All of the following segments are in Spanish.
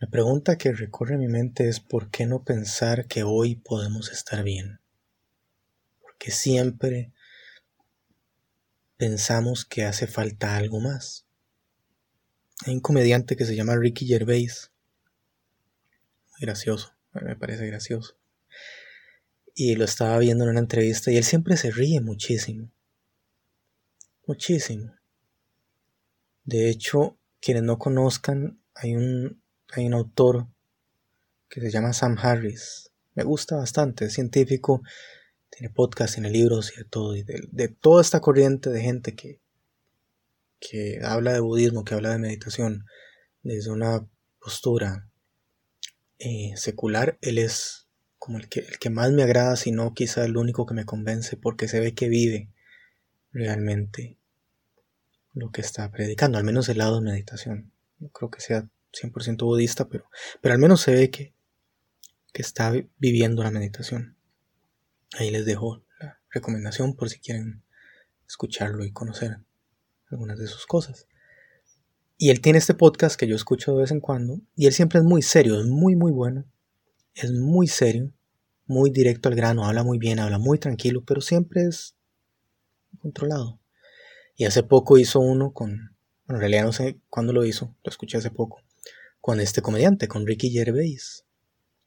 La pregunta que recorre mi mente es ¿por qué no pensar que hoy podemos estar bien? Porque siempre pensamos que hace falta algo más. Hay un comediante que se llama Ricky Gervais. gracioso, me parece gracioso. Y lo estaba viendo en una entrevista y él siempre se ríe muchísimo. Muchísimo. De hecho, quienes no conozcan, hay un hay un autor que se llama Sam Harris. Me gusta bastante, es científico, tiene podcast, tiene libros y de todo. Y de, toda esta corriente de gente que, que habla de budismo, que habla de meditación, desde una postura eh, secular, él es como el que, el que más me agrada, si no quizá el único que me convence, porque se ve que vive realmente lo que está predicando, al menos el lado de meditación. No creo que sea 100% budista, pero, pero al menos se ve que, que está viviendo la meditación. Ahí les dejo la recomendación por si quieren escucharlo y conocer algunas de sus cosas. Y él tiene este podcast que yo escucho de vez en cuando, y él siempre es muy serio, es muy, muy bueno, es muy serio, muy directo al grano, habla muy bien, habla muy tranquilo, pero siempre es controlado. Y hace poco hizo uno con, en realidad no sé cuándo lo hizo, lo escuché hace poco, con este comediante, con Ricky Gervais.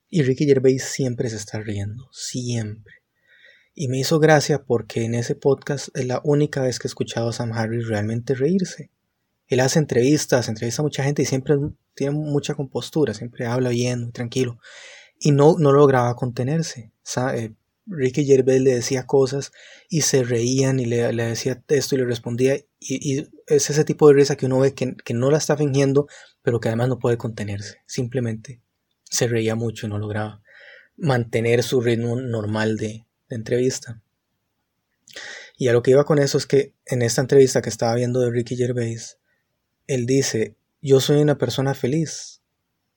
Y Ricky Gervais siempre se está riendo, siempre. Y me hizo gracia porque en ese podcast es la única vez que he escuchado a Sam Harris realmente reírse. Él hace entrevistas, entrevista a mucha gente y siempre tiene mucha compostura, siempre habla bien, muy tranquilo. Y no, no lograba contenerse. Eh, Ricky Gervais le decía cosas y se reían y le, decía esto y le respondía. Y, es ese tipo de risa que uno ve que, que no la está fingiendo, pero que además no puede contenerse. Simplemente se reía mucho y no lograba mantener su ritmo normal de, entrevista. Y a lo que iba con eso es que en esta entrevista que estaba viendo de Ricky Gervais, él dice, yo soy una persona feliz.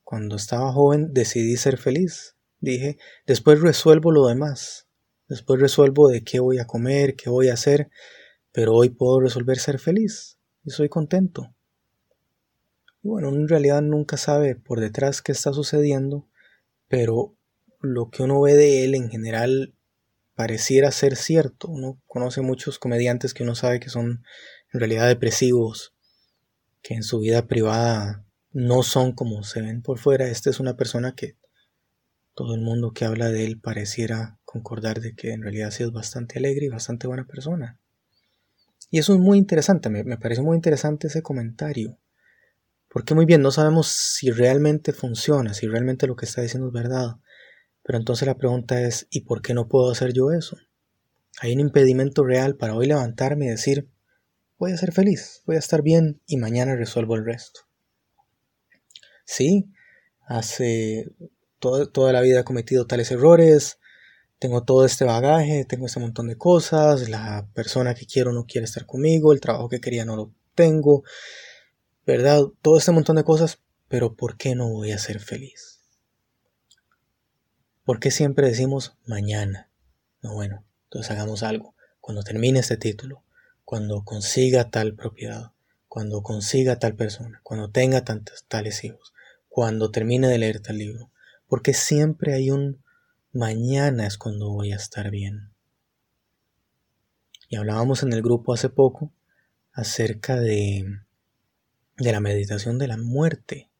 Cuando estaba joven decidí ser feliz. Dije, después resuelvo lo demás. Después resuelvo de qué voy a comer, qué voy a hacer, pero hoy puedo resolver ser feliz. Y soy contento. Y bueno, en realidad nunca sabe por detrás qué está sucediendo, pero lo que uno ve de él en general pareciera ser cierto. Uno conoce muchos comediantes que uno sabe que son en realidad depresivos, que en su vida privada no son como se ven por fuera. Esta es una persona que todo el mundo que habla de él pareciera concordar de que en realidad sí es bastante alegre y bastante buena persona. Y eso es muy interesante, me, me parece muy interesante ese comentario. Porque muy bien, no sabemos si realmente funciona, si realmente lo que está diciendo es verdad. Pero entonces la pregunta es, ¿y por qué no puedo hacer yo eso? Hay un impedimento real para hoy levantarme y decir, voy a ser feliz, voy a estar bien y mañana resuelvo el resto. Sí, hace toda la vida he cometido tales errores, tengo todo este bagaje, tengo este montón de cosas, la persona que quiero no quiere estar conmigo, el trabajo que quería no lo tengo, ¿verdad? Todo este montón de cosas, pero ¿por qué no voy a ser feliz? ¿Por qué siempre decimos mañana? No, bueno, entonces hagamos algo. Cuando termine este título, cuando consiga tal propiedad, cuando consiga tal persona, cuando tenga tantos, tales hijos, cuando termine de leer tal libro, porque siempre hay un mañana es cuando voy a estar bien. Y hablábamos en el grupo hace poco acerca de de la meditación de la muerte.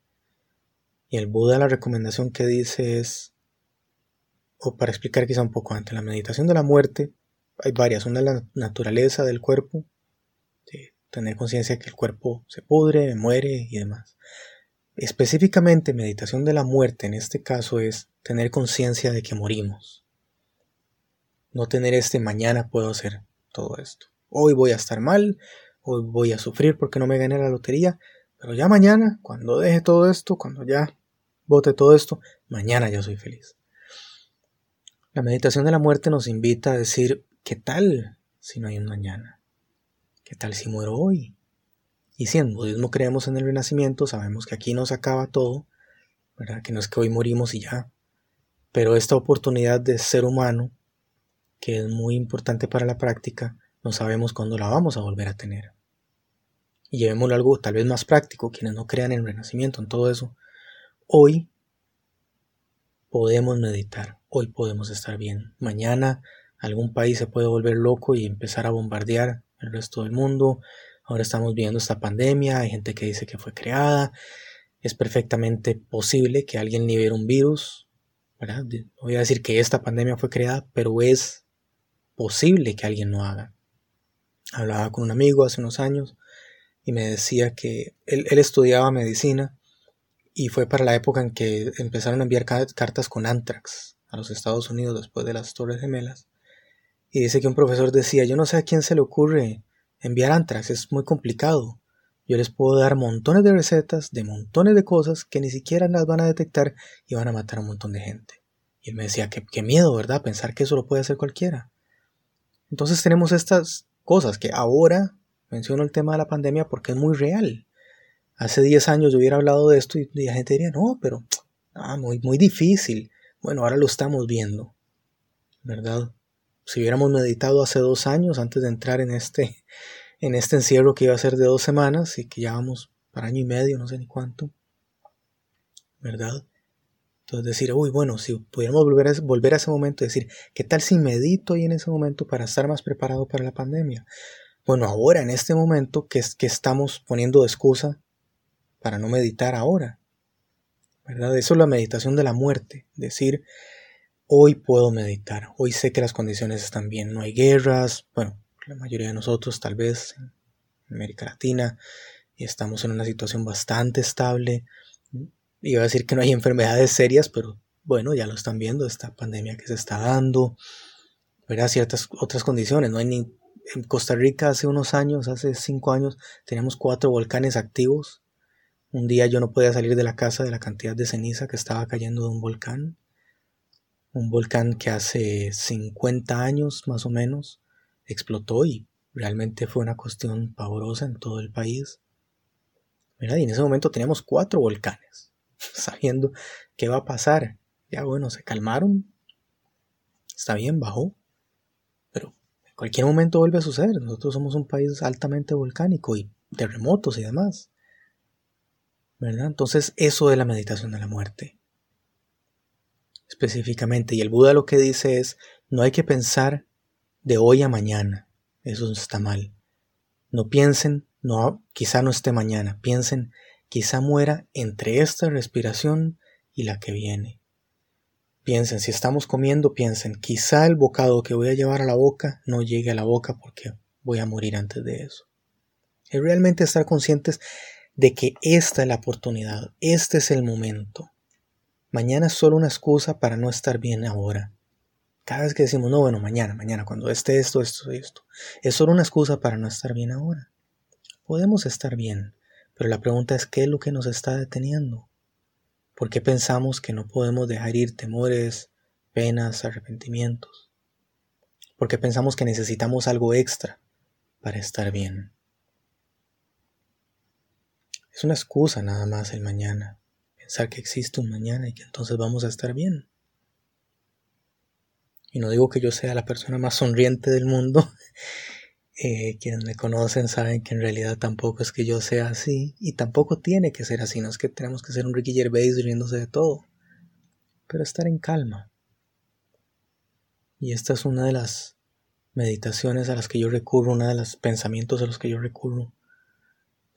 Y el Buda la recomendación que dice es, o para explicar quizá un poco antes, la meditación de la muerte, hay varias, una es la naturaleza del cuerpo, tener conciencia que el cuerpo se pudre, muere y demás. Específicamente meditación de la muerte en este caso es tener conciencia de que morimos. No tener este mañana puedo hacer todo esto. Hoy voy a estar mal, hoy voy a sufrir porque no me gané la lotería, pero ya mañana, cuando deje todo esto, cuando ya bote todo esto, mañana yo soy feliz. La meditación de la muerte nos invita a decir, ¿qué tal si no hay un mañana? ¿Qué tal si muero hoy? Y si en budismo creemos en el renacimiento, sabemos que aquí nos acaba todo. Que no es que hoy morimos y ya. Pero esta oportunidad de ser humano, que es muy importante para la práctica, no sabemos cuándo la vamos a volver a tener y llevémoslo algo tal vez más práctico, quienes no crean en el renacimiento, en todo eso, hoy podemos meditar, hoy podemos estar bien. Mañana algún país se puede volver loco y empezar a bombardear el resto del mundo. Ahora estamos viendo esta pandemia, hay gente que dice que fue creada. Es perfectamente posible que alguien libere un virus. Voy a decir que esta pandemia fue creada, pero es posible que alguien lo haga. Hablaba con un amigo hace unos años y me decía que él, estudiaba medicina y fue para la época en que empezaron a enviar cartas con anthrax a los Estados Unidos después de las Torres Gemelas. Y dice que un profesor decía, yo no sé a quién se le ocurre enviar anthrax, es muy complicado. Yo les puedo dar montones de recetas de montones de cosas que ni siquiera las van a detectar y van a matar a un montón de gente. Y él me decía, qué, qué miedo, ¿verdad? Pensar que eso lo puede hacer cualquiera. Entonces tenemos estas cosas que ahora menciono el tema de la pandemia porque es muy real. Hace 10 años yo hubiera hablado de esto y la gente diría, no, pero ah, muy, muy difícil. Bueno, ahora lo estamos viendo, ¿verdad? Si hubiéramos meditado hace dos años antes de entrar en este, en este encierro que iba a ser de dos semanas y que ya vamos para año y medio, no sé ni cuánto, ¿verdad? Entonces decir, uy, bueno, si pudiéramos volver a, volver a ese momento y decir, ¿qué tal si medito ahí en ese momento para estar más preparado para la pandemia? Bueno, ahora, en este momento, que, estamos poniendo de excusa para no meditar ahora? ¿Verdad? Eso es la meditación de la muerte. Decir, hoy puedo meditar, hoy sé que las condiciones están bien, no hay guerras, bueno, la mayoría de nosotros tal vez en América Latina, estamos en una situación bastante estable, iba a decir que no hay enfermedades serias, pero bueno, ya lo están viendo, esta pandemia que se está dando, verá ciertas otras condiciones, no hay ni en Costa Rica hace unos años, hace cinco años, teníamos cuatro volcanes activos. Un día yo no podía salir de la casa de la cantidad de ceniza que estaba cayendo de un volcán. Un volcán que hace 50 años más o menos explotó y realmente fue una cuestión pavorosa en todo el país. Y en ese momento teníamos cuatro volcanes. sabiendo qué va a pasar. Ya bueno, se calmaron. Está bien, bajó. Pero en cualquier momento vuelve a suceder. Nosotros somos un país altamente volcánico y terremotos y demás. ¿Verdad? Entonces eso de la meditación de la muerte. Específicamente. Y el Buda lo que dice es, no hay que pensar de hoy a mañana. Eso está mal. No piensen, no, quizá no esté mañana. Piensen quizá muera entre esta respiración y la que viene. Piensen, si estamos comiendo, piensen, quizá el bocado que voy a llevar a la boca no llegue a la boca porque voy a morir antes de eso. Es realmente estar conscientes de que esta es la oportunidad, este es el momento. Mañana es solo una excusa para no estar bien ahora. Cada vez que decimos, no, bueno, mañana, mañana, cuando esté esto, esto, esto, es solo una excusa para no estar bien ahora. Podemos estar bien, pero la pregunta es, ¿qué es lo que nos está deteniendo? ¿Por qué pensamos que no podemos dejar ir temores, penas, arrepentimientos? ¿Por qué pensamos que necesitamos algo extra para estar bien? Es una excusa nada más el mañana, pensar que existe un mañana y que entonces vamos a estar bien. Y no digo que yo sea la persona más sonriente del mundo, Eh, quienes me conocen saben que en realidad tampoco es que yo sea así y tampoco tiene que ser así, no es que tenemos que ser un Ricky Gervais riéndose de todo, pero estar en calma. Y esta es una de las meditaciones a las que yo recurro, una de los pensamientos a los que yo recurro.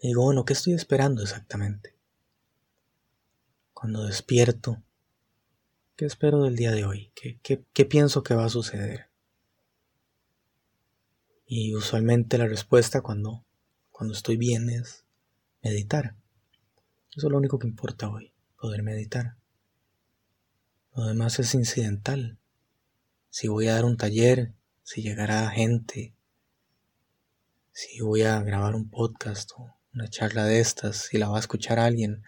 Y digo, bueno, ¿qué estoy esperando exactamente? Cuando despierto, ¿qué espero del día de hoy? ¿Qué, pienso que va a suceder? Y usualmente la respuesta cuando, cuando estoy bien es meditar. Eso es lo único que importa hoy, poder meditar. Lo demás es incidental. Si voy a dar un taller, si llegará gente, si voy a grabar un podcast o una charla de estas, si la va a escuchar alguien,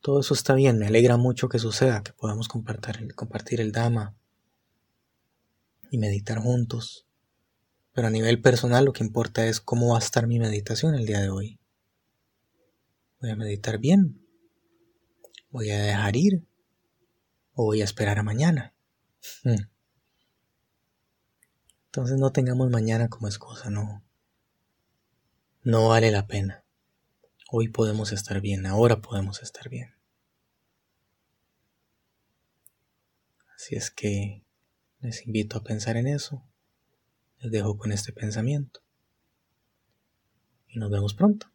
todo eso está bien, me alegra mucho que suceda, que podamos compartir, el Dama y meditar juntos. Pero a nivel personal lo que importa es cómo va a estar mi meditación el día de hoy. ¿Voy a meditar bien? ¿Voy a dejar ir? ¿O voy a esperar a mañana? Hmm. Entonces no tengamos mañana como excusa, no. No vale la pena. Hoy podemos estar bien, ahora podemos estar bien. Así es que les invito a pensar en eso. Les dejo con este pensamiento. Y nos vemos pronto.